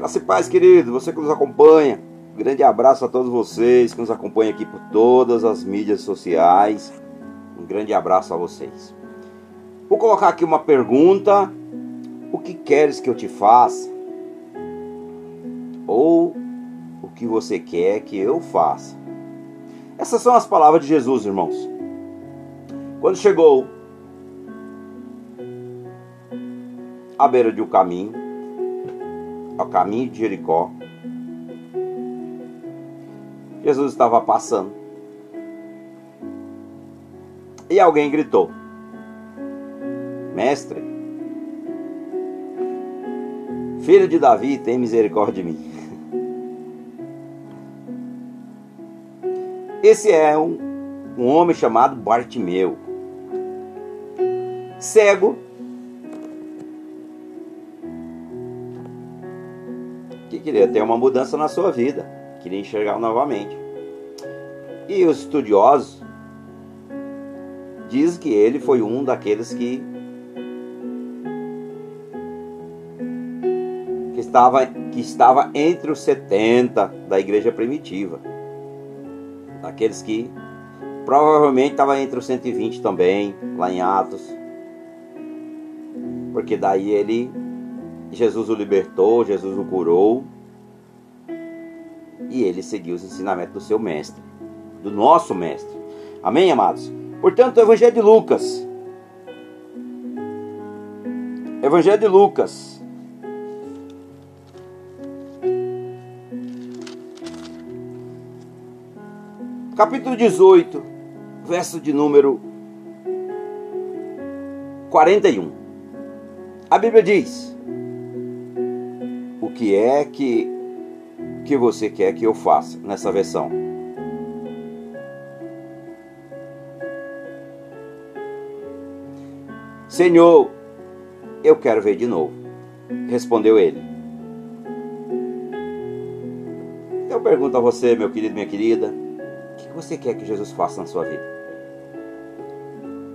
Graça e paz, querido, você que nos acompanha. grande abraço a todos vocês que nos acompanham aqui por todas as mídias sociais. Um grande abraço a vocês. Vou colocar aqui uma pergunta: O que queres que eu te faça? Ou o que você quer que eu faça? Essas são as palavras de Jesus, irmãos. Quando chegou à beira de um caminho, ao caminho de Jericó, Jesus estava passando. E alguém gritou: Mestre, filho de Davi, tem misericórdia de mim. Esse é um, um homem chamado Bartimeu, cego, que queria ter uma mudança na sua vida, queria enxergar novamente. E os estudiosos dizem que ele foi um daqueles que que estava, que estava entre os 70 da igreja primitiva aqueles que provavelmente estava entre os 120 também, lá em Atos. Porque daí ele Jesus o libertou, Jesus o curou. E ele seguiu os ensinamentos do seu mestre, do nosso mestre. Amém, amados? Portanto, o Evangelho de Lucas. Evangelho de Lucas, capítulo 18, verso de número 41. A Bíblia diz: O que é que que você quer que eu faça nessa versão? Senhor, eu quero ver de novo. Respondeu ele. Eu pergunto a você, meu querido, minha querida, que você quer que Jesus faça na sua vida?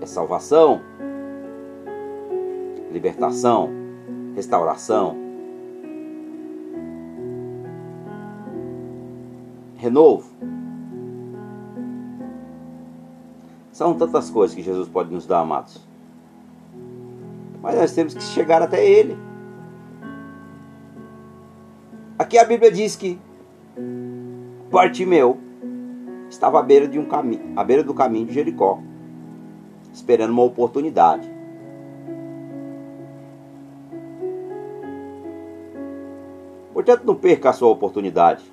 É salvação? Libertação? Restauração? Renovo? São tantas coisas que Jesus pode nos dar, amados. Mas nós temos que chegar até Ele. Aqui a Bíblia diz que Bartimeu estava à beira, de um caminho, à beira do caminho de Jericó, esperando uma oportunidade. Portanto, não perca a sua oportunidade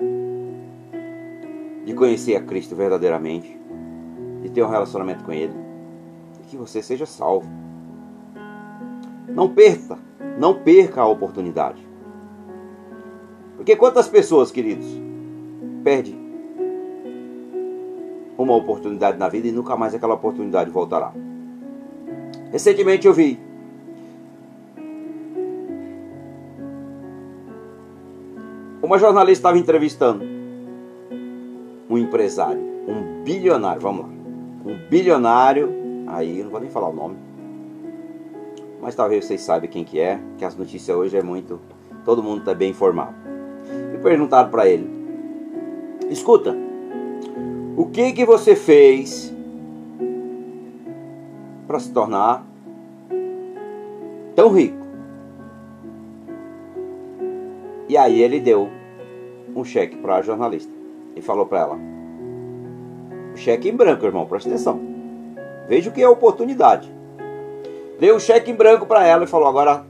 de conhecer a Cristo verdadeiramente, de ter um relacionamento com Ele, e que você seja salvo. Não perca, não perca a oportunidade. Porque quantas pessoas, queridos, perde uma oportunidade na vida e nunca mais aquela oportunidade voltará. Recentemente eu vi uma jornalista estava entrevistando um empresário, um bilionário, vamos lá, um bilionário, aí não vou nem falar o nome, mas talvez vocês saibam quem que é, que as notícias hoje é muito, todo mundo está bem informado. E perguntaram para ele, escuta, o que que você fez para se tornar tão rico? E aí ele deu um cheque para a jornalista e falou para ela: o cheque em branco, irmão, presta atenção. Veja o que é oportunidade. Deu o cheque em branco para ela e falou: agora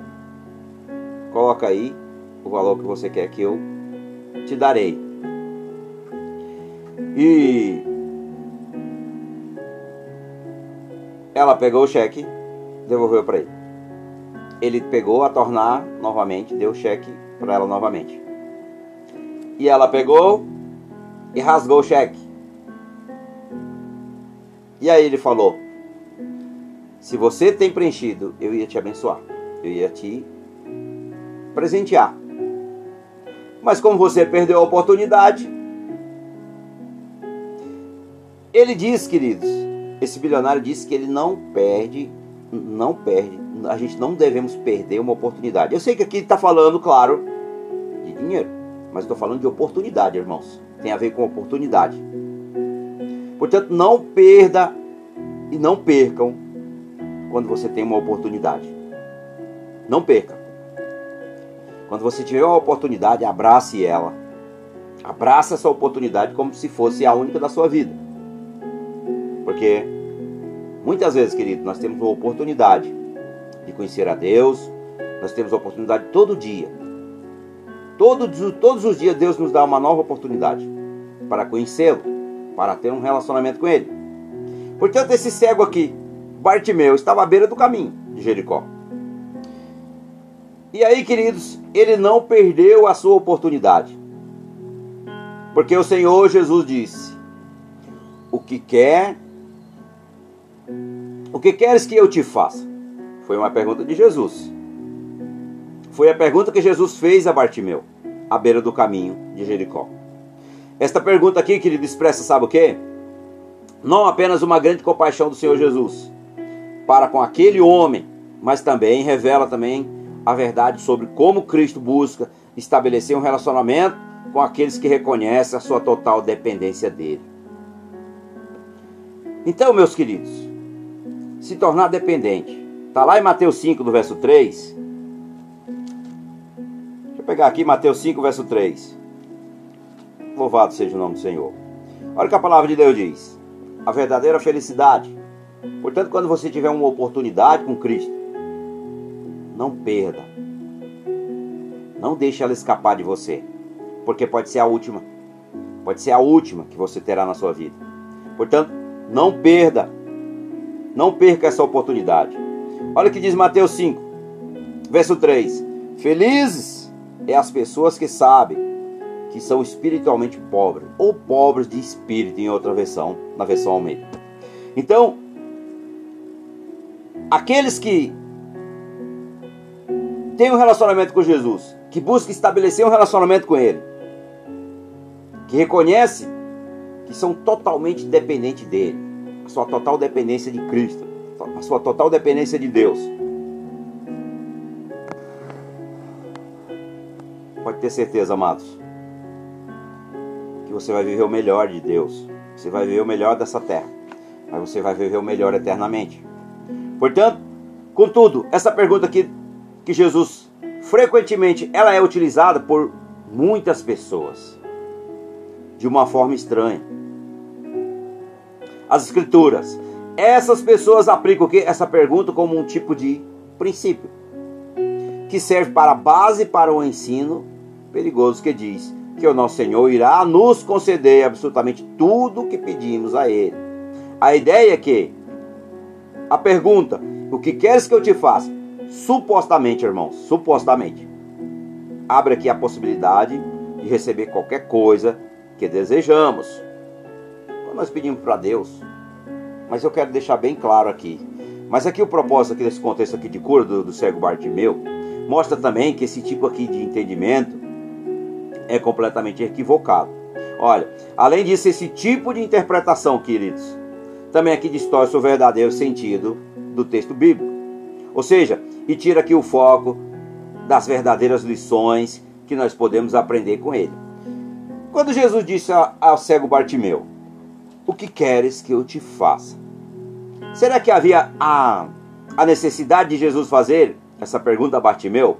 coloca aí o valor que você quer que eu te darei. E ela pegou o cheque, devolveu para ele. Ele pegou a tornar novamente, deu o cheque para ela novamente. E ela pegou e rasgou o cheque. E aí ele falou: Se você tem preenchido, eu ia te abençoar. Eu ia te presentear. Mas como você perdeu a oportunidade, ele diz, queridos, esse bilionário disse que ele não perde, não perde, a gente não devemos perder uma oportunidade. Eu sei que aqui está falando, claro, de dinheiro, mas estou falando de oportunidade, irmãos. Tem a ver com oportunidade. Portanto, não perda e não percam quando você tem uma oportunidade. Não perca. Quando você tiver uma oportunidade, abrace ela. Abraça essa oportunidade como se fosse a única da sua vida. Porque muitas vezes, querido, nós temos uma oportunidade de conhecer a Deus, nós temos a oportunidade todo dia. Todos, todos os dias Deus nos dá uma nova oportunidade para conhecê-lo, para ter um relacionamento com Ele. Portanto, esse cego aqui, Bartimeu, estava à beira do caminho de Jericó. E aí, queridos, ele não perdeu a sua oportunidade. Porque o Senhor Jesus disse: O que quer, o que queres que eu te faça? Foi uma pergunta de Jesus. Foi a pergunta que Jesus fez a Bartimeu, à beira do caminho de Jericó. Esta pergunta aqui, querido, expressa, sabe o que? Não apenas uma grande compaixão do Senhor Jesus para com aquele homem, mas também revela também a verdade sobre como Cristo busca estabelecer um relacionamento com aqueles que reconhecem a sua total dependência dele. Então, meus queridos, se tornar dependente. Está lá em Mateus 5, do verso 3. Eu pegar aqui Mateus 5, verso 3. Louvado seja o nome do Senhor. Olha o que a palavra de Deus diz. A verdadeira felicidade. Portanto, quando você tiver uma oportunidade com Cristo, não perda. Não deixe ela escapar de você, porque pode ser a última. Pode ser a última que você terá na sua vida. Portanto, não perda. Não perca essa oportunidade. Olha o que diz Mateus 5, verso 3. Felizes é as pessoas que sabem que são espiritualmente pobres, ou pobres de espírito em outra versão, na versão Almeida. Então, aqueles que tem um relacionamento com Jesus, que busca estabelecer um relacionamento com Ele, que reconhece que são totalmente dependentes dele, a sua total dependência de Cristo, a sua total dependência de Deus. Pode ter certeza, amados, que você vai viver o melhor de Deus, você vai viver o melhor dessa terra, mas você vai viver o melhor eternamente. Portanto, contudo, essa pergunta aqui que Jesus frequentemente ela é utilizada por muitas pessoas de uma forma estranha. As escrituras, essas pessoas aplicam que essa pergunta como um tipo de princípio que serve para base para o ensino perigoso que diz que o nosso Senhor irá nos conceder absolutamente tudo o que pedimos a ele. A ideia é que a pergunta, o que queres que eu te faça? supostamente, irmãos, supostamente, abre aqui a possibilidade de receber qualquer coisa que desejamos. Quando nós pedimos para Deus, mas eu quero deixar bem claro aqui. Mas aqui o propósito aqui desse contexto aqui de cura do, do cego Bartimeu mostra também que esse tipo aqui de entendimento é completamente equivocado. Olha, além disso, esse tipo de interpretação, queridos, também aqui distorce o verdadeiro sentido do texto bíblico. Ou seja, e tira aqui o foco das verdadeiras lições que nós podemos aprender com ele. Quando Jesus disse ao cego Bartimeu: O que queres que eu te faça? Será que havia a, a necessidade de Jesus fazer essa pergunta a Bartimeu?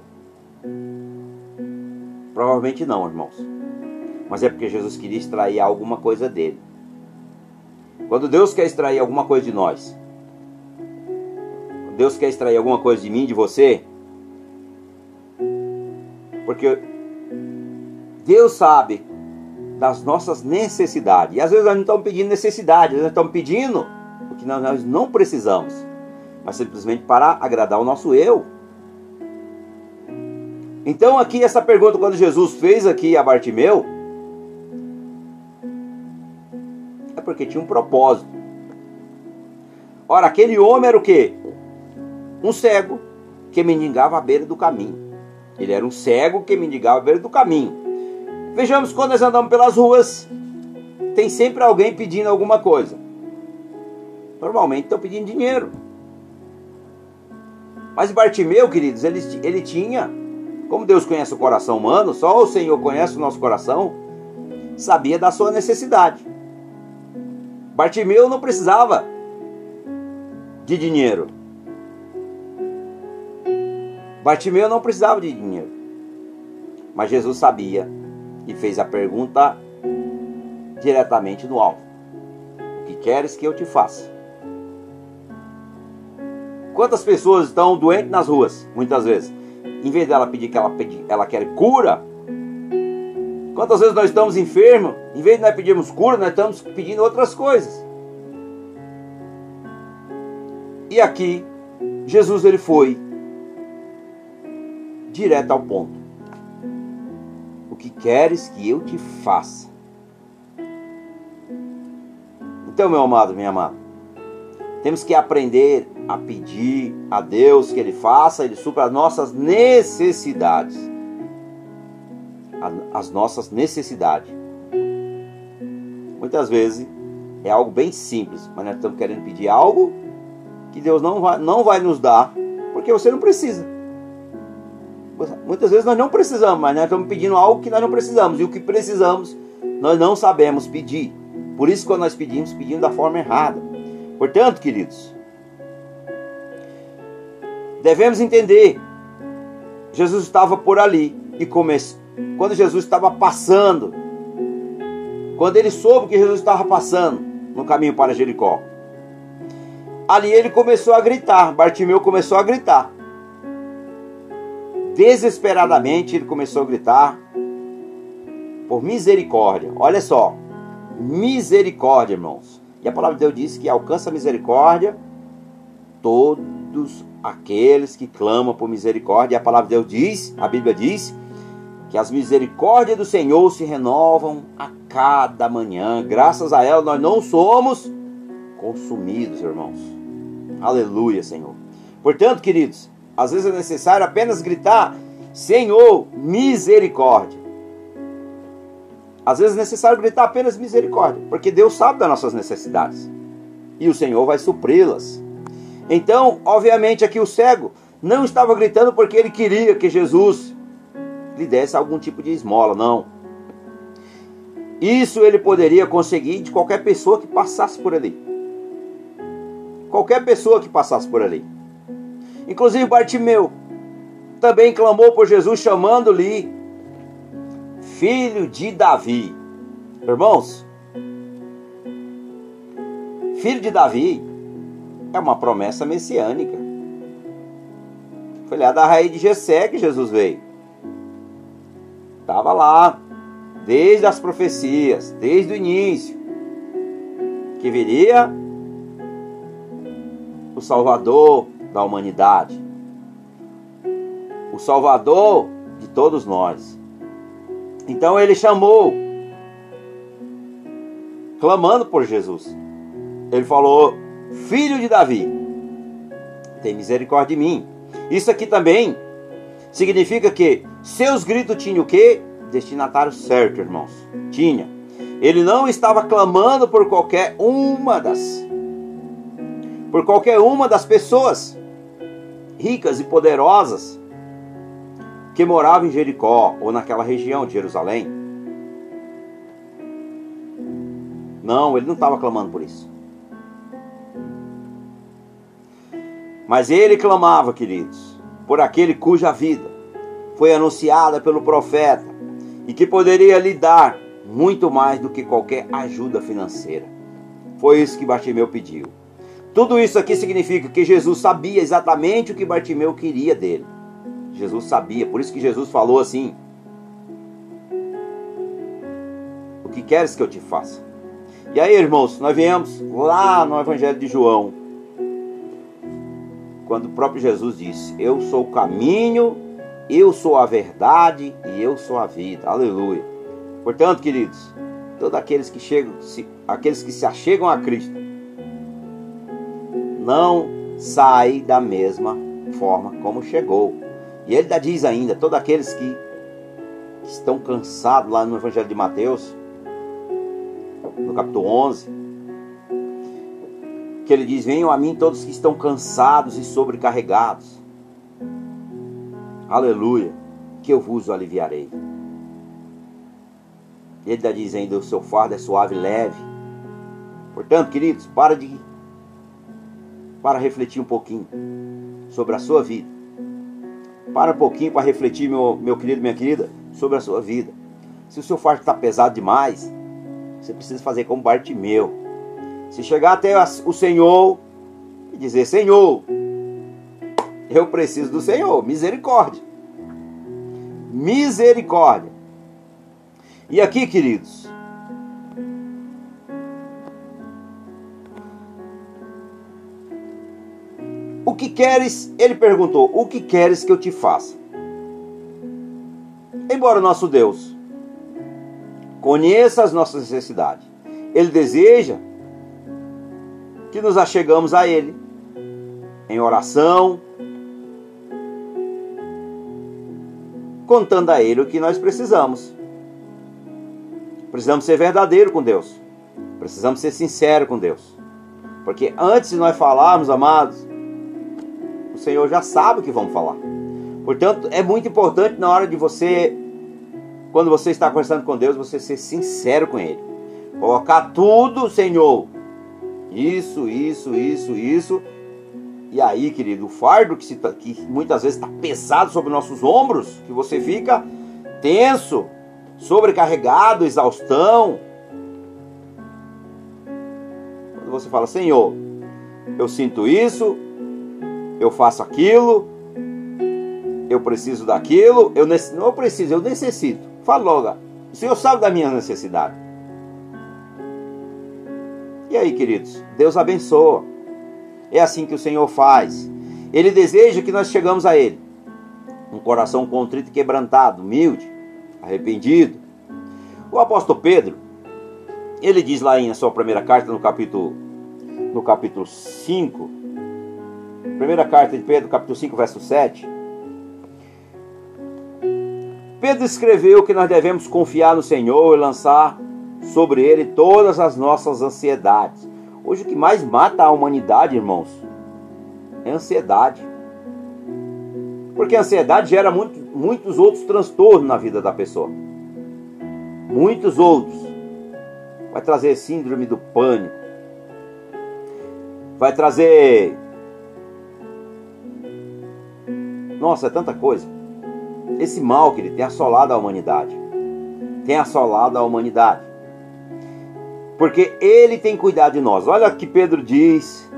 Provavelmente não, irmãos. Mas é porque Jesus queria extrair alguma coisa dele. Quando Deus quer extrair alguma coisa de nós, Deus quer extrair alguma coisa de mim, de você? Porque Deus sabe das nossas necessidades. E às vezes nós não estamos pedindo necessidade, nós estamos pedindo o que nós não precisamos, mas simplesmente para agradar o nosso eu. Então aqui essa pergunta quando Jesus fez aqui a Bartimeu é porque tinha um propósito. Ora, aquele homem era o quê? Um cego que mendigava à beira do caminho. Ele era um cego que mendigava à beira do caminho. Vejamos quando nós andamos pelas ruas, tem sempre alguém pedindo alguma coisa. Normalmente estão pedindo dinheiro. Mas Bartimeu, queridos, ele, ele tinha como Deus conhece o coração humano, só o Senhor conhece o nosso coração, sabia da sua necessidade. Bartimeu não precisava de dinheiro. Bartimeu não precisava de dinheiro. Mas Jesus sabia e fez a pergunta diretamente no alvo: O que queres que eu te faça? Quantas pessoas estão doentes nas ruas, muitas vezes? Em vez dela pedir que ela, pedir, ela quer cura, quantas vezes nós estamos enfermos, em vez de nós pedirmos cura, nós estamos pedindo outras coisas. E aqui, Jesus ele foi direto ao ponto. O que queres que eu te faça? Então, meu amado, minha amada, temos que aprender a pedir a Deus que Ele faça, Ele supra as nossas necessidades. As nossas necessidades. Muitas vezes é algo bem simples, mas nós estamos querendo pedir algo que Deus não vai, não vai nos dar, porque você não precisa. Muitas vezes nós não precisamos, mas nós estamos pedindo algo que nós não precisamos, e o que precisamos nós não sabemos pedir. Por isso, quando nós pedimos, pedimos da forma errada. Portanto, queridos, devemos entender: Jesus estava por ali e começou. Quando Jesus estava passando, quando ele soube que Jesus estava passando no caminho para Jericó, ali ele começou a gritar. Bartimeu começou a gritar. Desesperadamente ele começou a gritar por misericórdia. Olha só, misericórdia, irmãos. E a palavra de Deus diz que alcança misericórdia aqueles que clamam por misericórdia. E a palavra de Deus diz, a Bíblia diz, que as misericórdias do Senhor se renovam a cada manhã. Graças a ela nós não somos consumidos, irmãos. Aleluia, Senhor. Portanto, queridos, às vezes é necessário apenas gritar: Senhor, misericórdia. Às vezes é necessário gritar apenas misericórdia, porque Deus sabe das nossas necessidades e o Senhor vai supri-las. Então, obviamente, aqui o cego não estava gritando porque ele queria que Jesus lhe desse algum tipo de esmola, não. Isso ele poderia conseguir de qualquer pessoa que passasse por ali. Qualquer pessoa que passasse por ali. Inclusive Bartimeu também clamou por Jesus, chamando-lhe filho de Davi. Irmãos, filho de Davi é uma promessa messiânica. Foi lá da raiz de Jessé que Jesus veio. Estava lá, desde as profecias, desde o início, que viria o Salvador da humanidade, o Salvador de todos nós. Então ele chamou, clamando por Jesus. Ele falou: Filho de Davi, tem misericórdia de mim. Isso aqui também significa que seus gritos tinham o quê? Destinatário certo, irmãos. Tinha. Ele não estava clamando por qualquer uma das por qualquer uma das pessoas ricas e poderosas que morava em Jericó ou naquela região de Jerusalém. Não, ele não estava clamando por isso. Mas ele clamava, queridos, por aquele cuja vida foi anunciada pelo profeta e que poderia lhe dar muito mais do que qualquer ajuda financeira. Foi isso que Bartimeu pediu. Tudo isso aqui significa que Jesus sabia exatamente o que Bartimeu queria dele. Jesus sabia, por isso que Jesus falou assim: O que queres que eu te faça? E aí, irmãos, nós viemos lá no Evangelho de João, quando o próprio Jesus disse: Eu sou o caminho, eu sou a verdade e eu sou a vida. Aleluia. Portanto, queridos, todos aqueles que chegam, aqueles que se achegam a Cristo, não saem da mesma forma como chegou. E ele diz ainda: todos aqueles que estão cansados, lá no Evangelho de Mateus, no capítulo 11, ele diz: Venham a mim todos que estão cansados e sobrecarregados. Aleluia. que eu vos aliviarei. Ele está dizendo: o seu fardo é suave e leve. Portanto, queridos, para de para refletir um pouquinho sobre a sua vida. Para um pouquinho para refletir, meu, meu querido, minha querida, sobre a sua vida. Se o seu fardo está pesado demais, você precisa fazer como Bartimeu. Se chegar até o Senhor e dizer: Senhor, eu preciso do Senhor, misericórdia. Misericórdia. E aqui, queridos, O que queres? Ele perguntou: O que queres que eu te faça? Embora nosso Deus conheça as nossas necessidades, Ele deseja que nos achegamos a Ele em oração, contando a Ele o que nós precisamos. Precisamos ser verdadeiro com Deus. Precisamos ser sincero com Deus. Porque antes de nós falarmos, amados, o Senhor já sabe o que vamos falar. Portanto, é muito importante na hora de você, quando você está conversando com Deus, você ser sincero com Ele. Colocar tudo, Senhor. Isso, isso, isso, isso. E aí, querido, o fardo que, se, que muitas vezes está pesado sobre nossos ombros, que você fica tenso, sobrecarregado, exaustão. Quando você fala, Senhor, eu sinto isso, eu faço aquilo, eu preciso daquilo, eu não preciso, eu necessito. Fala logo, o Senhor sabe da minha necessidade. E aí, queridos, Deus abençoa. É assim que o Senhor faz. Ele deseja que nós chegamos a Ele. Um coração contrito e quebrantado, humilde, arrependido. O apóstolo Pedro, ele diz lá em sua primeira carta, no capítulo, no capítulo 5, Primeira carta de Pedro, capítulo 5, verso 7. Pedro escreveu que nós devemos confiar no Senhor e lançar sobre ele todas as nossas ansiedades. Hoje o que mais mata a humanidade, irmãos, é ansiedade. Porque a ansiedade gera muito, muitos outros transtornos na vida da pessoa. Muitos outros. Vai trazer síndrome do pânico. Vai trazer Nossa, é tanta coisa. Esse mal que ele tem assolado a humanidade. Tem assolado a humanidade. Porque ele tem cuidado de nós. Olha o que Pedro diz.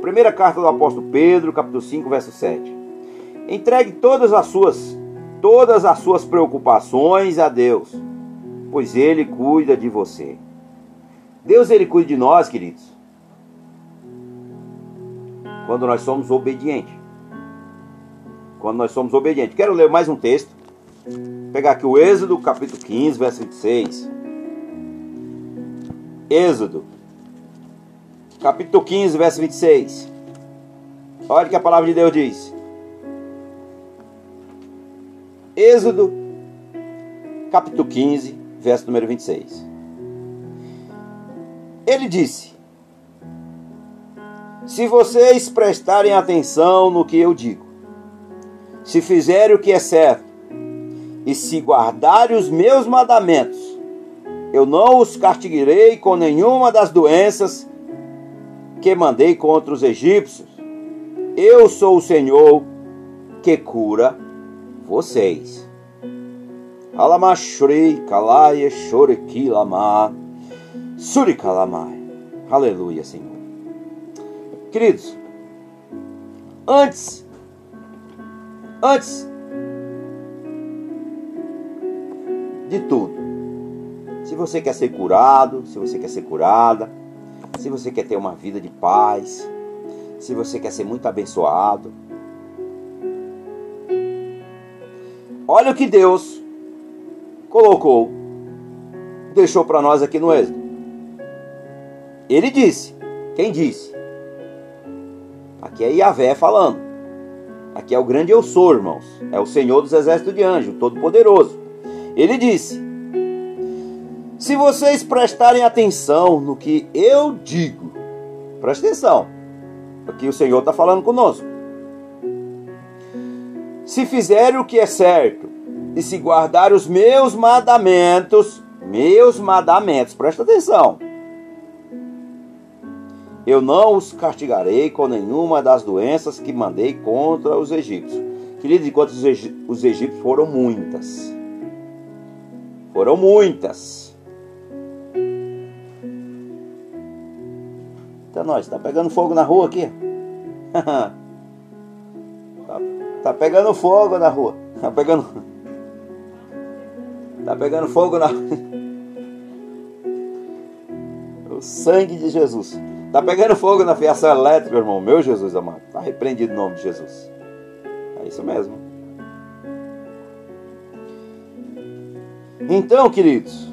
Primeira carta do apóstolo Pedro, capítulo 5, verso 7. Entregue todas as suas todas as suas preocupações a Deus, pois ele cuida de você. Deus ele cuida de nós, queridos. Quando nós somos obedientes quando nós somos obedientes. Quero ler mais um texto. Vou pegar aqui o Êxodo, capítulo 15, verso 26. Êxodo, capítulo 15, verso 26. Olha o que a palavra de Deus diz. Êxodo, capítulo 15, verso número 26. Ele disse: Se vocês prestarem atenção no que eu digo, se fizerem o que é certo e se guardarem os meus mandamentos, eu não os castigarei com nenhuma das doenças que mandei contra os egípcios. Eu sou o Senhor que cura vocês. Aleluia, Senhor. Queridos, antes Antes de tudo, se você quer ser curado, se você quer ser curada, se você quer ter uma vida de paz, se você quer ser muito abençoado, olha o que Deus colocou, deixou para nós aqui no Êxodo. Ele disse: Quem disse? Aqui é Yahvé falando. Aqui é o grande eu sou, irmãos. É o Senhor dos exércitos de anjos, todo-poderoso. Ele disse: Se vocês prestarem atenção no que eu digo, preste atenção, aqui o Senhor está falando conosco. Se fizerem o que é certo e se guardar os meus mandamentos, meus mandamentos, presta atenção. Eu não os castigarei com nenhuma das doenças que mandei contra os egípcios. Queridos, enquanto os egípcios foram muitas. Foram muitas. Então nós, tá pegando fogo na rua aqui? tá, tá pegando fogo na rua. Tá pegando. Tá pegando fogo na. o sangue de Jesus. Tá pegando fogo na fiação elétrica, irmão. Meu Jesus amado. Tá repreendido em nome de Jesus. É isso mesmo. Então, queridos.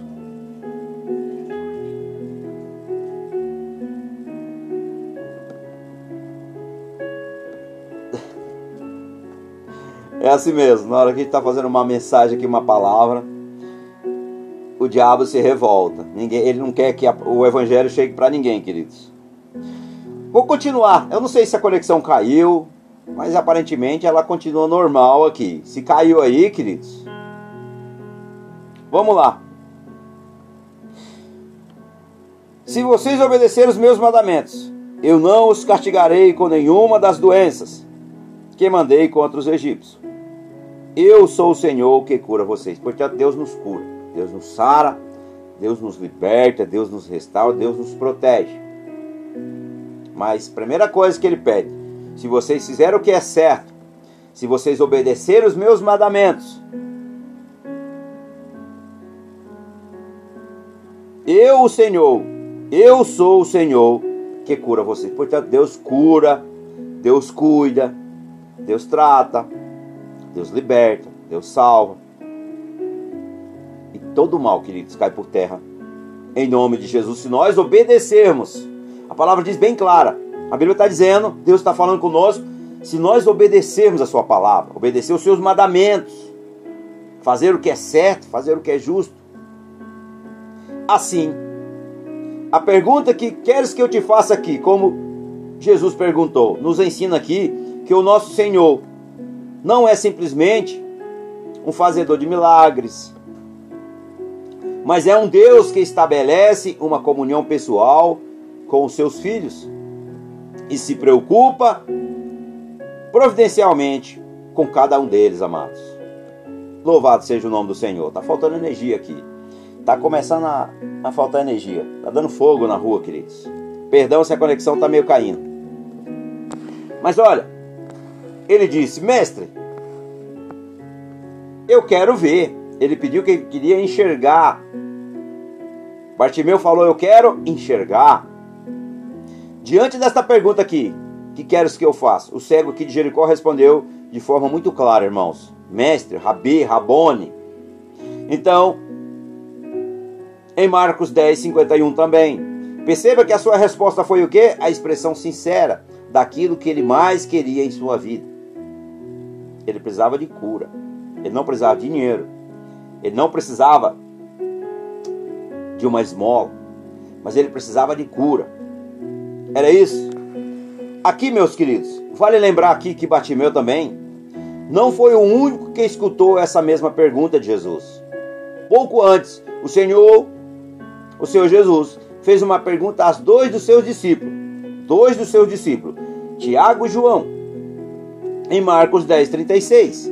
É assim mesmo. Na hora que a gente está fazendo uma mensagem aqui, uma palavra o diabo se revolta. Ninguém, ele não quer que a, o evangelho chegue para ninguém, queridos. Vou continuar. Eu não sei se a conexão caiu, mas aparentemente ela continua normal aqui. Se caiu aí, queridos. Vamos lá. Se vocês obedecerem os meus mandamentos, eu não os castigarei com nenhuma das doenças que mandei contra os egípcios. Eu sou o Senhor que cura vocês. Portanto, Deus nos cura. Deus nos sara, Deus nos liberta, Deus nos restaura, Deus nos protege. Mas primeira coisa que ele pede: se vocês fizerem o que é certo, se vocês obedecerem os meus mandamentos, eu, o Senhor, eu sou o Senhor que cura vocês. Portanto, Deus cura, Deus cuida, Deus trata, Deus liberta, Deus salva. E todo mal, queridos, cai por terra. Em nome de Jesus, se nós obedecermos a palavra diz bem clara. A Bíblia está dizendo, Deus está falando conosco, se nós obedecermos a sua palavra, obedecer os seus mandamentos, fazer o que é certo, fazer o que é justo. Assim, a pergunta que queres que eu te faça aqui, como Jesus perguntou, nos ensina aqui que o nosso Senhor não é simplesmente um fazedor de milagres, mas é um Deus que estabelece uma comunhão pessoal com os seus filhos e se preocupa providencialmente com cada um deles, amados. Louvado seja o nome do Senhor. Tá faltando energia aqui. Tá começando a, a faltar energia. Tá dando fogo na rua, queridos. Perdão se a conexão tá meio caindo. Mas olha, ele disse: Mestre, eu quero ver. Ele pediu que ele queria enxergar. Bartimeu falou: Eu quero enxergar. Diante desta pergunta aqui, que queres que eu faça? O cego aqui de Jericó respondeu de forma muito clara, irmãos. Mestre, Rabi, Rabone. Então, em Marcos 10, 51 também. Perceba que a sua resposta foi o quê? A expressão sincera daquilo que ele mais queria em sua vida. Ele precisava de cura. Ele não precisava de dinheiro. Ele não precisava de uma esmola. Mas ele precisava de cura. Era isso? Aqui, meus queridos, vale lembrar aqui que Batimeu também não foi o único que escutou essa mesma pergunta de Jesus. Pouco antes, o Senhor, o Senhor Jesus, fez uma pergunta a dois dos seus discípulos, dois dos seus discípulos, Tiago e João, em Marcos 10, 36.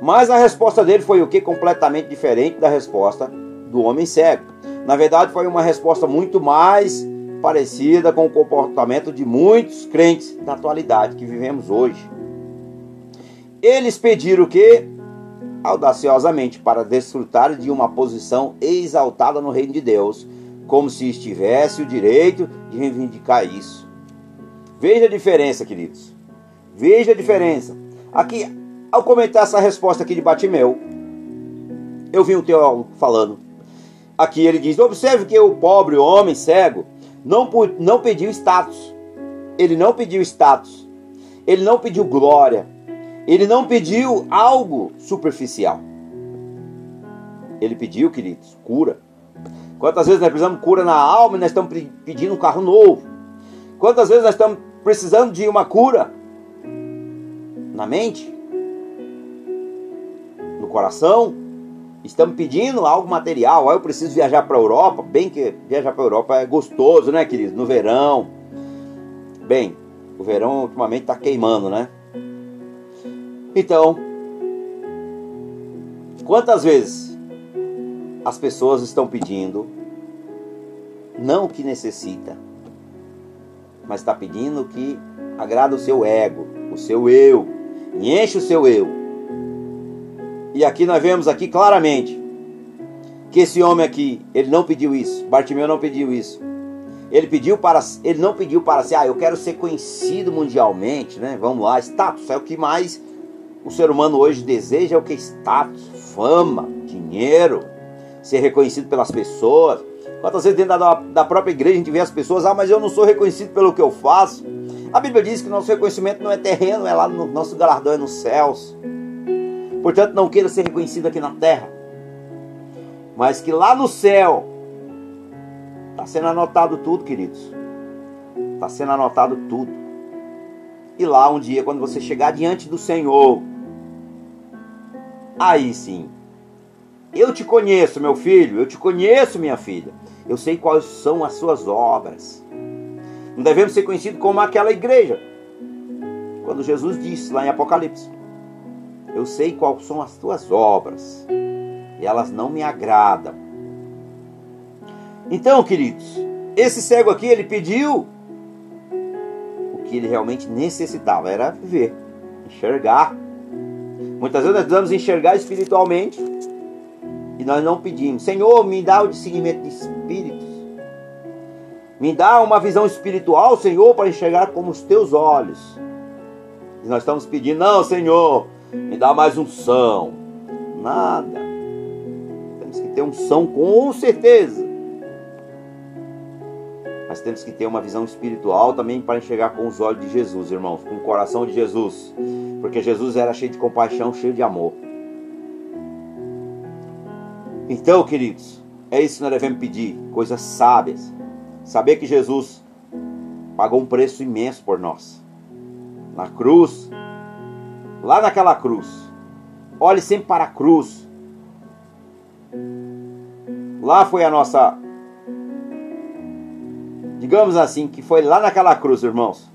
Mas a resposta dele foi o que? Completamente diferente da resposta do homem cego. Na verdade, foi uma resposta muito mais parecida com o comportamento de muitos crentes na atualidade que vivemos hoje. Eles pediram o que? Audaciosamente para desfrutar de uma posição exaltada no reino de Deus, como se estivesse o direito de reivindicar isso. Veja a diferença, queridos. Veja a diferença. Aqui, ao comentar essa resposta aqui de Batimeu, eu vi um teólogo falando. Aqui ele diz: observe que o pobre homem cego não, não pediu status. Ele não pediu status. Ele não pediu glória. Ele não pediu algo superficial. Ele pediu, queridos, cura. Quantas vezes nós precisamos cura na alma e nós estamos pedindo um carro novo? Quantas vezes nós estamos precisando de uma cura na mente? coração, estamos pedindo algo material. Ah, eu preciso viajar para a Europa. Bem que viajar para a Europa é gostoso, né, querido? No verão. Bem, o verão ultimamente está queimando, né? Então, quantas vezes as pessoas estão pedindo não o que necessita, mas está pedindo o que agrada o seu ego, o seu eu, e enche o seu eu. E aqui nós vemos aqui claramente que esse homem aqui, ele não pediu isso, Bartimeu não pediu isso. Ele pediu para ele não pediu para ser, ah, eu quero ser conhecido mundialmente, né? Vamos lá, status é o que mais o ser humano hoje deseja é o que? Status, fama, dinheiro, ser reconhecido pelas pessoas. Quantas vezes dentro da, da própria igreja a gente vê as pessoas, ah, mas eu não sou reconhecido pelo que eu faço. A Bíblia diz que nosso reconhecimento não é terreno, é lá no nosso galardão, é nos céus. Portanto, não queira ser reconhecido aqui na terra, mas que lá no céu está sendo anotado tudo, queridos. Está sendo anotado tudo. E lá um dia, quando você chegar diante do Senhor, Aí sim. Eu te conheço, meu filho, eu te conheço, minha filha. Eu sei quais são as suas obras. Não devemos ser conhecidos como aquela igreja. Quando Jesus disse lá em Apocalipse: Eu sei quais são as tuas obras, e elas não me agradam. Então, queridos, esse cego aqui, ele pediu o que ele realmente necessitava, era ver, enxergar. Muitas vezes nós precisamos enxergar espiritualmente e nós não pedimos, Senhor, me dá o discernimento de espíritos. Me dá uma visão espiritual, Senhor, para enxergar como os teus olhos. E nós estamos pedindo, não, Senhor, me dá mais unção. Nada. Temos que ter unção com certeza. Mas temos que ter uma visão espiritual também para enxergar com os olhos de Jesus, irmãos, com o coração de Jesus. Porque Jesus era cheio de compaixão, cheio de amor. Então, queridos, é isso que nós devemos pedir, coisas sábias. Saber que Jesus pagou um preço imenso por nós. Na cruz, lá naquela cruz. Olhe sempre para a cruz. Lá foi a nossa. Digamos assim, que foi lá naquela cruz, irmãos.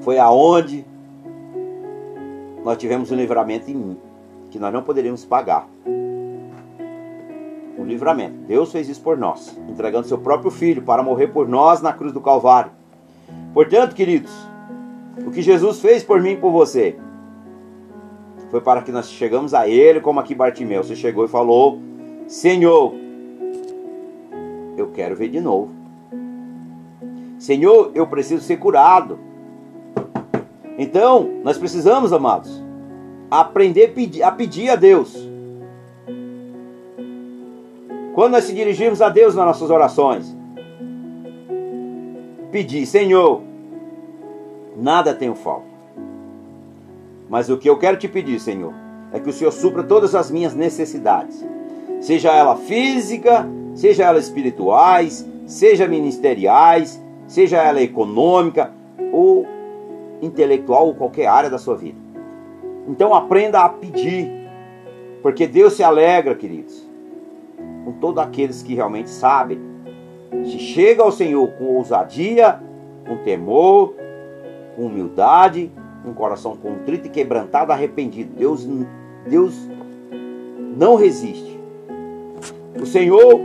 Foi aonde nós tivemos um livramento em mim, que nós não poderíamos pagar. Um livramento. Deus fez isso por nós, entregando seu próprio filho para morrer por nós na cruz do Calvário. Portanto, queridos, o que Jesus fez por mim e por você foi para que nós chegamos a Ele, como aqui Bartimeu. Você chegou e falou: Senhor, eu quero ver de novo. Senhor, eu preciso ser curado. Então, nós precisamos, amados, aprender a pedir a Deus. Quando nós se dirigirmos a Deus nas nossas orações, pedir, Senhor, nada tenho falta. Mas o que eu quero te pedir, Senhor, é que o Senhor supra todas as minhas necessidades, seja ela física, seja ela espirituais, seja ministeriais, seja ela econômica ou intelectual ou qualquer área da sua vida. Então aprenda a pedir, porque Deus se alegra, queridos, com todos aqueles que realmente sabem. Se chega ao Senhor com ousadia, com temor, com humildade, com coração contrito e quebrantado, arrependido. Deus, Deus não resiste. O Senhor,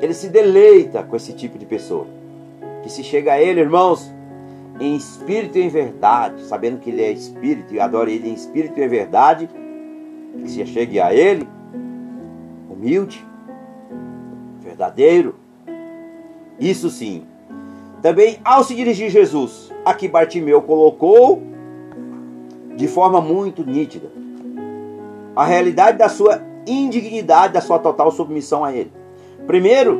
Ele se deleita com esse tipo de pessoa. Que se chega a Ele, irmãos, em espírito e em verdade, sabendo que Ele é espírito e adore Ele em espírito e em verdade, que se chegue a Ele, humilde, verdadeiro. Isso sim. Também ao se dirigir a Jesus, aqui Bartimeu colocou de forma muito nítida a realidade da sua indignidade, da sua total submissão a Ele. Primeiro,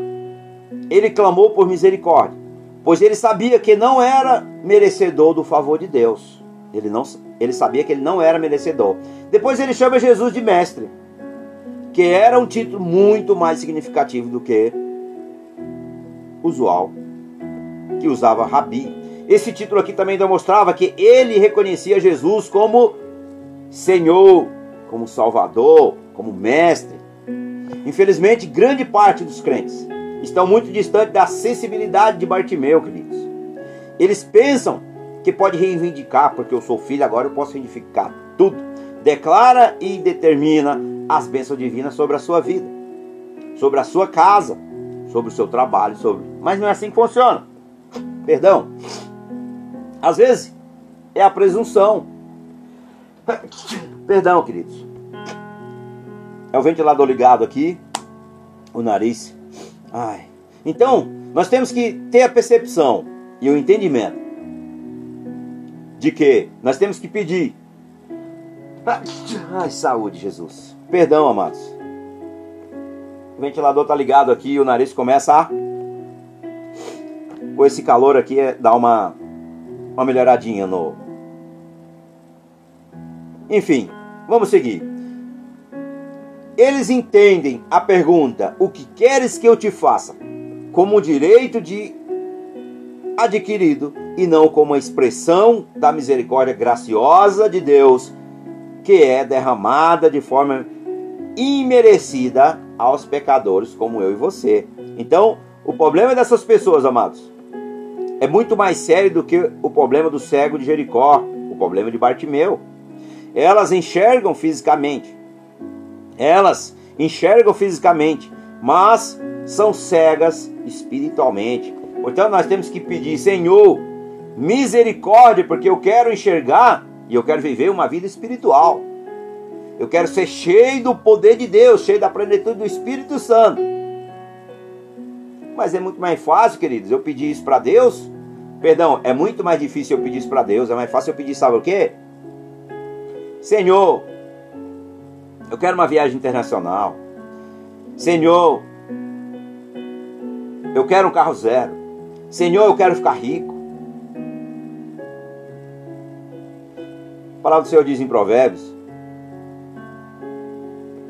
ele clamou por misericórdia pois ele sabia que não era merecedor do favor de Deus. Ele, não, ele sabia que ele não era merecedor. Depois ele chama Jesus de mestre, que era um título muito mais significativo do que usual, que usava Rabi. Esse título aqui também demonstrava que ele reconhecia Jesus como Senhor, como Salvador, como Mestre. Infelizmente, grande parte dos crentes estão muito distantes da sensibilidade de Bartimeu, queridos. Eles pensam que pode reivindicar, porque eu sou filho, agora eu posso reivindicar tudo. Declara e determina as bênçãos divinas sobre a sua vida, sobre a sua casa, sobre o seu trabalho, sobre. Mas não é assim que funciona. Perdão. Às vezes é a presunção. Perdão, queridos. É o ventilador ligado aqui, o nariz. Ai. Então, nós temos que ter a percepção e o entendimento de que nós temos que pedir. Ai, saúde, Jesus. Perdão, amados. O ventilador tá ligado aqui e o nariz começa a. Com esse calor aqui, é, dá uma, uma melhoradinha no. Enfim, vamos seguir. Eles entendem a pergunta: O que queres que eu te faça? como um direito de adquirido e não como uma expressão da misericórdia graciosa de Deus que é derramada de forma imerecida aos pecadores como eu e você. Então, o problema dessas pessoas, amados, é muito mais sério do que o problema do cego de Jericó, o problema de Bartimeu. Elas enxergam fisicamente. Elas enxergam fisicamente, mas são cegas espiritualmente. Portanto, nós temos que pedir, Senhor, misericórdia, porque eu quero enxergar e eu quero viver uma vida espiritual. Eu quero ser cheio do poder de Deus, cheio da plenitude do Espírito Santo. Mas é muito mais fácil, queridos, eu pedir isso para Deus. Perdão, é muito mais difícil eu pedir isso para Deus. É mais fácil eu pedir, sabe o quê? Senhor, eu quero uma viagem internacional. Senhor, eu quero um carro zero. Senhor, eu quero ficar rico. A palavra do Senhor diz em Provérbios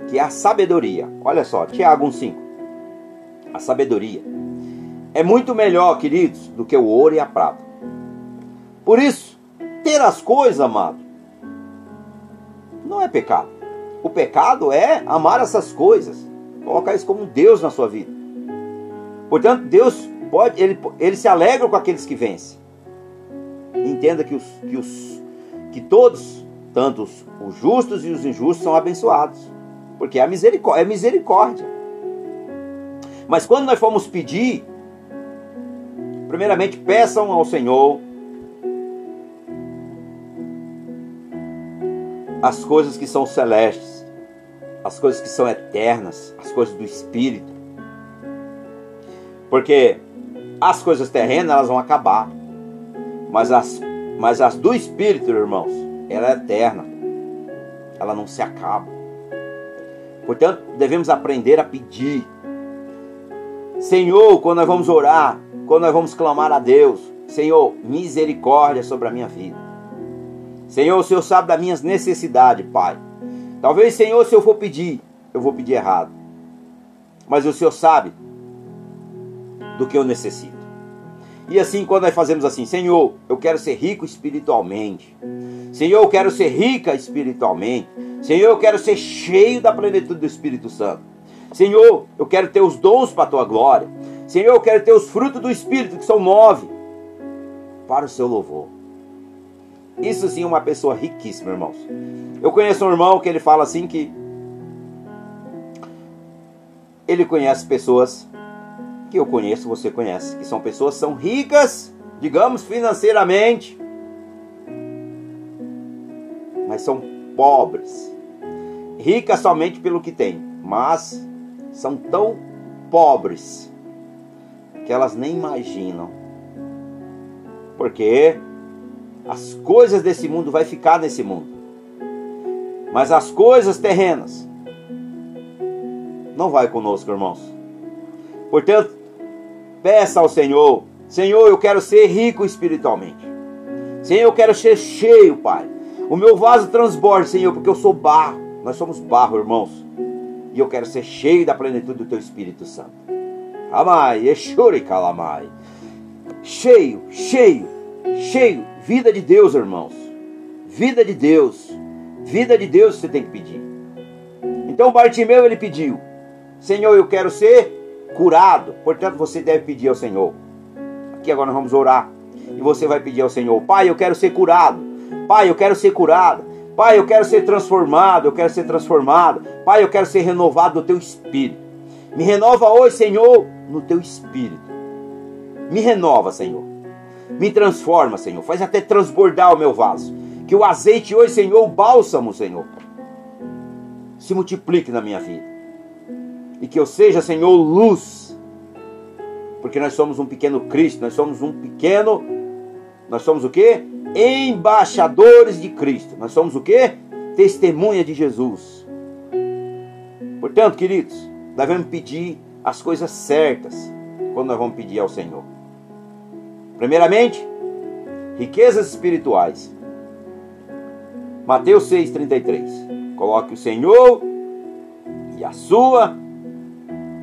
que a sabedoria, olha só, Tiago 1,5. A sabedoria é muito melhor, queridos, do que o ouro e a prata. Por isso, ter as coisas, amado, não é pecado. O pecado é amar essas coisas, colocar isso como Deus na sua vida. Portanto, Deus pode, ele, ele se alegra com aqueles que vencem. Entenda que, os, que, os, que todos, tanto os justos e os injustos, são abençoados. Porque é misericórdia, é misericórdia. Mas quando nós formos pedir, primeiramente peçam ao Senhor as coisas que são celestes, as coisas que são eternas, as coisas do Espírito. Porque as coisas terrenas elas vão acabar. Mas as, mas as do Espírito, irmãos, ela é eterna. Ela não se acaba. Portanto, devemos aprender a pedir. Senhor, quando nós vamos orar, quando nós vamos clamar a Deus, Senhor, misericórdia sobre a minha vida. Senhor, o Senhor sabe das minhas necessidades, Pai. Talvez, Senhor, se eu for pedir, eu vou pedir errado. Mas o Senhor sabe do que eu necessito. E assim, quando nós fazemos assim, Senhor, eu quero ser rico espiritualmente. Senhor, eu quero ser rica espiritualmente. Senhor, eu quero ser cheio da plenitude do Espírito Santo. Senhor, eu quero ter os dons para a tua glória. Senhor, eu quero ter os frutos do Espírito, que são nove, para o seu louvor. Isso sim é uma pessoa riquíssima, irmãos. Eu conheço um irmão que ele fala assim que ele conhece pessoas que eu conheço, você conhece, que são pessoas que são ricas, digamos, financeiramente, mas são pobres. Ricas somente pelo que têm, mas são tão pobres que elas nem imaginam. Porque as coisas desse mundo vai ficar nesse mundo. Mas as coisas terrenas não vai conosco, irmãos. Portanto, Peça ao Senhor: Senhor, eu quero ser rico espiritualmente. Senhor, eu quero ser cheio, Pai. O meu vaso transborde, Senhor, porque eu sou barro. Nós somos barro, irmãos. E eu quero ser cheio da plenitude do Teu Espírito Santo. Amai, Exuri Kalamai. Cheio, cheio, cheio. Vida de Deus, irmãos. Vida de Deus. Vida de Deus você tem que pedir. Então Bartimeu ele pediu: Senhor, eu quero ser curado. Portanto, você deve pedir ao Senhor. Aqui agora nós vamos orar. E você vai pedir ao Senhor: Pai, eu quero ser curado. Pai, eu quero ser curado. Pai, eu quero ser transformado. Eu quero ser transformado. Pai, eu quero ser renovado no teu espírito. Me renova hoje, Senhor, no teu espírito. Me renova, Senhor. Me transforma, Senhor. Faz até transbordar o meu vaso. Que o azeite hoje, Senhor, o bálsamo, Senhor, se multiplique na minha vida. E que eu seja, Senhor, luz. Porque nós somos um pequeno Cristo, nós somos um pequeno. Nós somos o quê? Embaixadores de Cristo. Nós somos o quê? Testemunha de Jesus. Portanto, queridos, devemos pedir as coisas certas quando nós vamos pedir ao Senhor. Primeiramente, riquezas espirituais. Mateus 6,33. Coloque o Senhor e a sua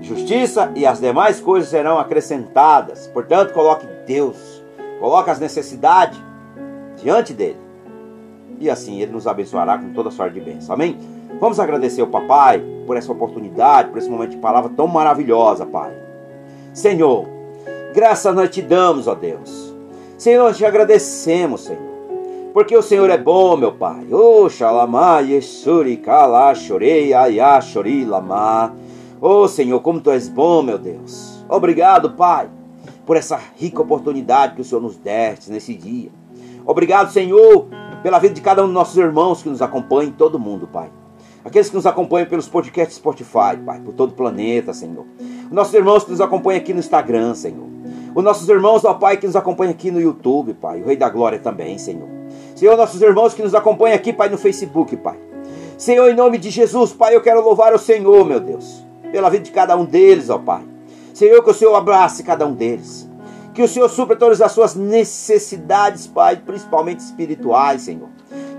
justiça e as demais coisas serão acrescentadas. Portanto, coloque Deus, coloque as necessidades diante dele. E assim ele nos abençoará com toda sorte de bênção. Amém? Vamos agradecer ao papai por essa oportunidade, por esse momento de palavra tão maravilhosa, Pai. Senhor, graças nós te damos, ó Deus. Senhor, nós te agradecemos, Senhor. Porque o Senhor é bom, meu Pai. Oh, xalamá, yesuri, kala, chorei, ayá, chori, lamá. Oh, Senhor, como Tu és bom, meu Deus. Obrigado, Pai, por essa rica oportunidade que o Senhor nos deste nesse dia. Obrigado, Senhor, pela vida de cada um dos nossos irmãos que nos acompanham todo mundo, Pai. Aqueles que nos acompanham pelos podcasts Spotify, Pai, por todo o planeta, Senhor. Os nossos irmãos que nos acompanham aqui no Instagram, Senhor. Os nossos irmãos, ó Pai, que nos acompanham aqui no YouTube, Pai. O Rei da Glória também, Senhor. Senhor, nossos irmãos que nos acompanham aqui, Pai, no Facebook, Pai. Senhor, em nome de Jesus, Pai, eu quero louvar o Senhor, meu Deus, pela vida de cada um deles, ó Pai. Senhor, que o Senhor abrace cada um deles. Que o Senhor supra todas as suas necessidades, Pai, principalmente espirituais, Senhor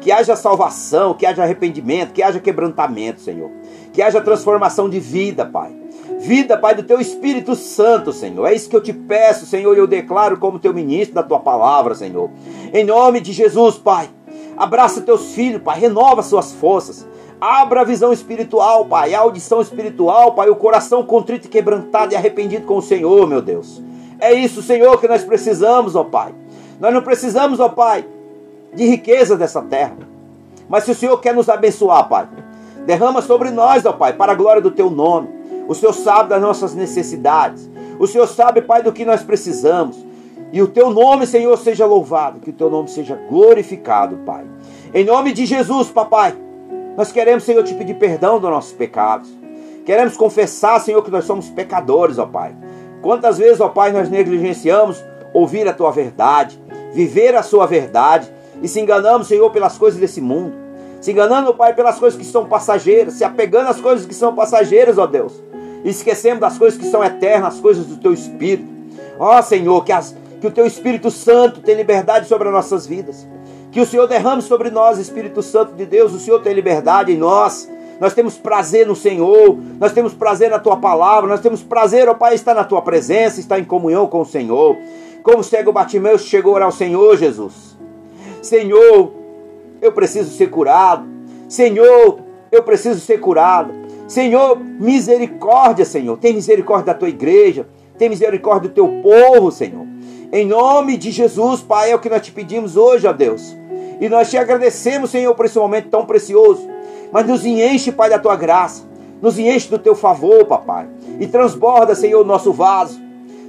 que haja salvação, que haja arrependimento, que haja quebrantamento, Senhor. Que haja transformação de vida, Pai. Vida, Pai, do teu Espírito Santo, Senhor. É isso que eu te peço, Senhor, e eu declaro como teu ministro da tua palavra, Senhor. Em nome de Jesus, Pai. Abraça teus filhos, Pai. Renova suas forças. Abra a visão espiritual, Pai, a audição espiritual, Pai, o coração contrito e quebrantado e arrependido com o Senhor, meu Deus. É isso, Senhor, que nós precisamos, ó Pai. Nós não precisamos, ó Pai, de riqueza dessa terra. Mas se o Senhor quer nos abençoar, Pai, derrama sobre nós, ó Pai, para a glória do Teu nome. O Senhor sabe das nossas necessidades. O Senhor sabe, Pai, do que nós precisamos. E o Teu nome, Senhor, seja louvado. Que o Teu nome seja glorificado, Pai. Em nome de Jesus, Papai, nós queremos, Senhor, te pedir perdão dos nossos pecados. Queremos confessar, Senhor, que nós somos pecadores, ó Pai. Quantas vezes, ó Pai, nós negligenciamos ouvir a Tua verdade, viver a Sua verdade e se enganamos, Senhor, pelas coisas desse mundo. Se enganando, Pai, pelas coisas que são passageiras, se apegando às coisas que são passageiras, ó Deus. E esquecemos das coisas que são eternas, as coisas do Teu Espírito. Ó Senhor, que, as, que o Teu Espírito Santo tenha liberdade sobre as nossas vidas. Que o Senhor derrame sobre nós, Espírito Santo de Deus, o Senhor tem liberdade em nós. Nós temos prazer no Senhor, nós temos prazer na Tua palavra, nós temos prazer, ó Pai, estar na Tua presença, estar em comunhão com o Senhor. Como o cego Batimeu chegou ao Senhor, Jesus. Senhor, eu preciso ser curado. Senhor, eu preciso ser curado. Senhor, misericórdia, Senhor. Tem misericórdia da tua igreja. Tem misericórdia do teu povo, Senhor. Em nome de Jesus, Pai, é o que nós te pedimos hoje, ó Deus. E nós te agradecemos, Senhor, por esse momento tão precioso. Mas nos enche, Pai, da tua graça. Nos enche do teu favor, papai. E transborda, Senhor, o nosso vaso.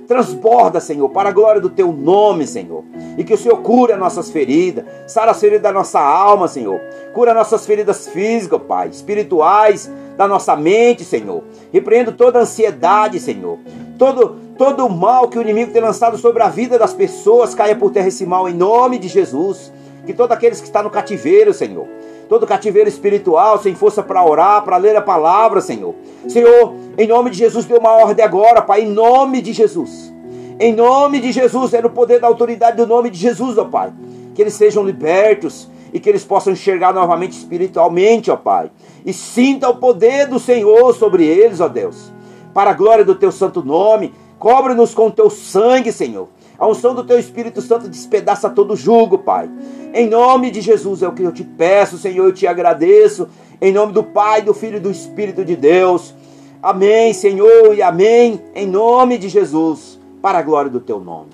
Transborda, Senhor, para a glória do teu nome, Senhor. E que o Senhor cure as nossas feridas, sara as feridas da nossa alma, Senhor. Cura nossas feridas físicas, Pai, espirituais, da nossa mente, Senhor. Repreendo toda ansiedade, Senhor. Todo, todo o mal que o inimigo tem lançado sobre a vida das pessoas, caia por terra esse mal em nome de Jesus. Que todos aqueles que estão no cativeiro, Senhor, todo cativeiro espiritual, sem força para orar, para ler a palavra, Senhor. Senhor, em nome de Jesus, dê uma ordem agora, Pai, em nome de Jesus. Em nome de Jesus, é no poder da autoridade do nome de Jesus, ó Pai. Que eles sejam libertos e que eles possam enxergar novamente espiritualmente, ó Pai. E sinta o poder do Senhor sobre eles, ó Deus. Para a glória do teu santo nome, cobre-nos com o teu sangue, Senhor. A unção do teu Espírito Santo despedaça todo jugo, Pai. Em nome de Jesus é o que eu te peço, Senhor, eu te agradeço. Em nome do Pai, do Filho e do Espírito de Deus. Amém, Senhor, e amém. Em nome de Jesus, para a glória do teu nome.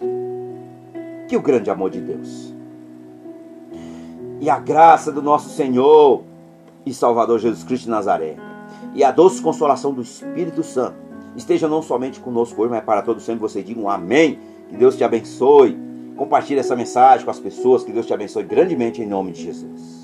Que o grande amor de Deus e a graça do nosso Senhor e Salvador Jesus Cristo de Nazaré e a doce consolação do Espírito Santo esteja não somente conosco hoje, mas para todos sempre. Você diga um amém. Que Deus te abençoe. Compartilhe essa mensagem com as pessoas. Que Deus te abençoe grandemente em nome de Jesus.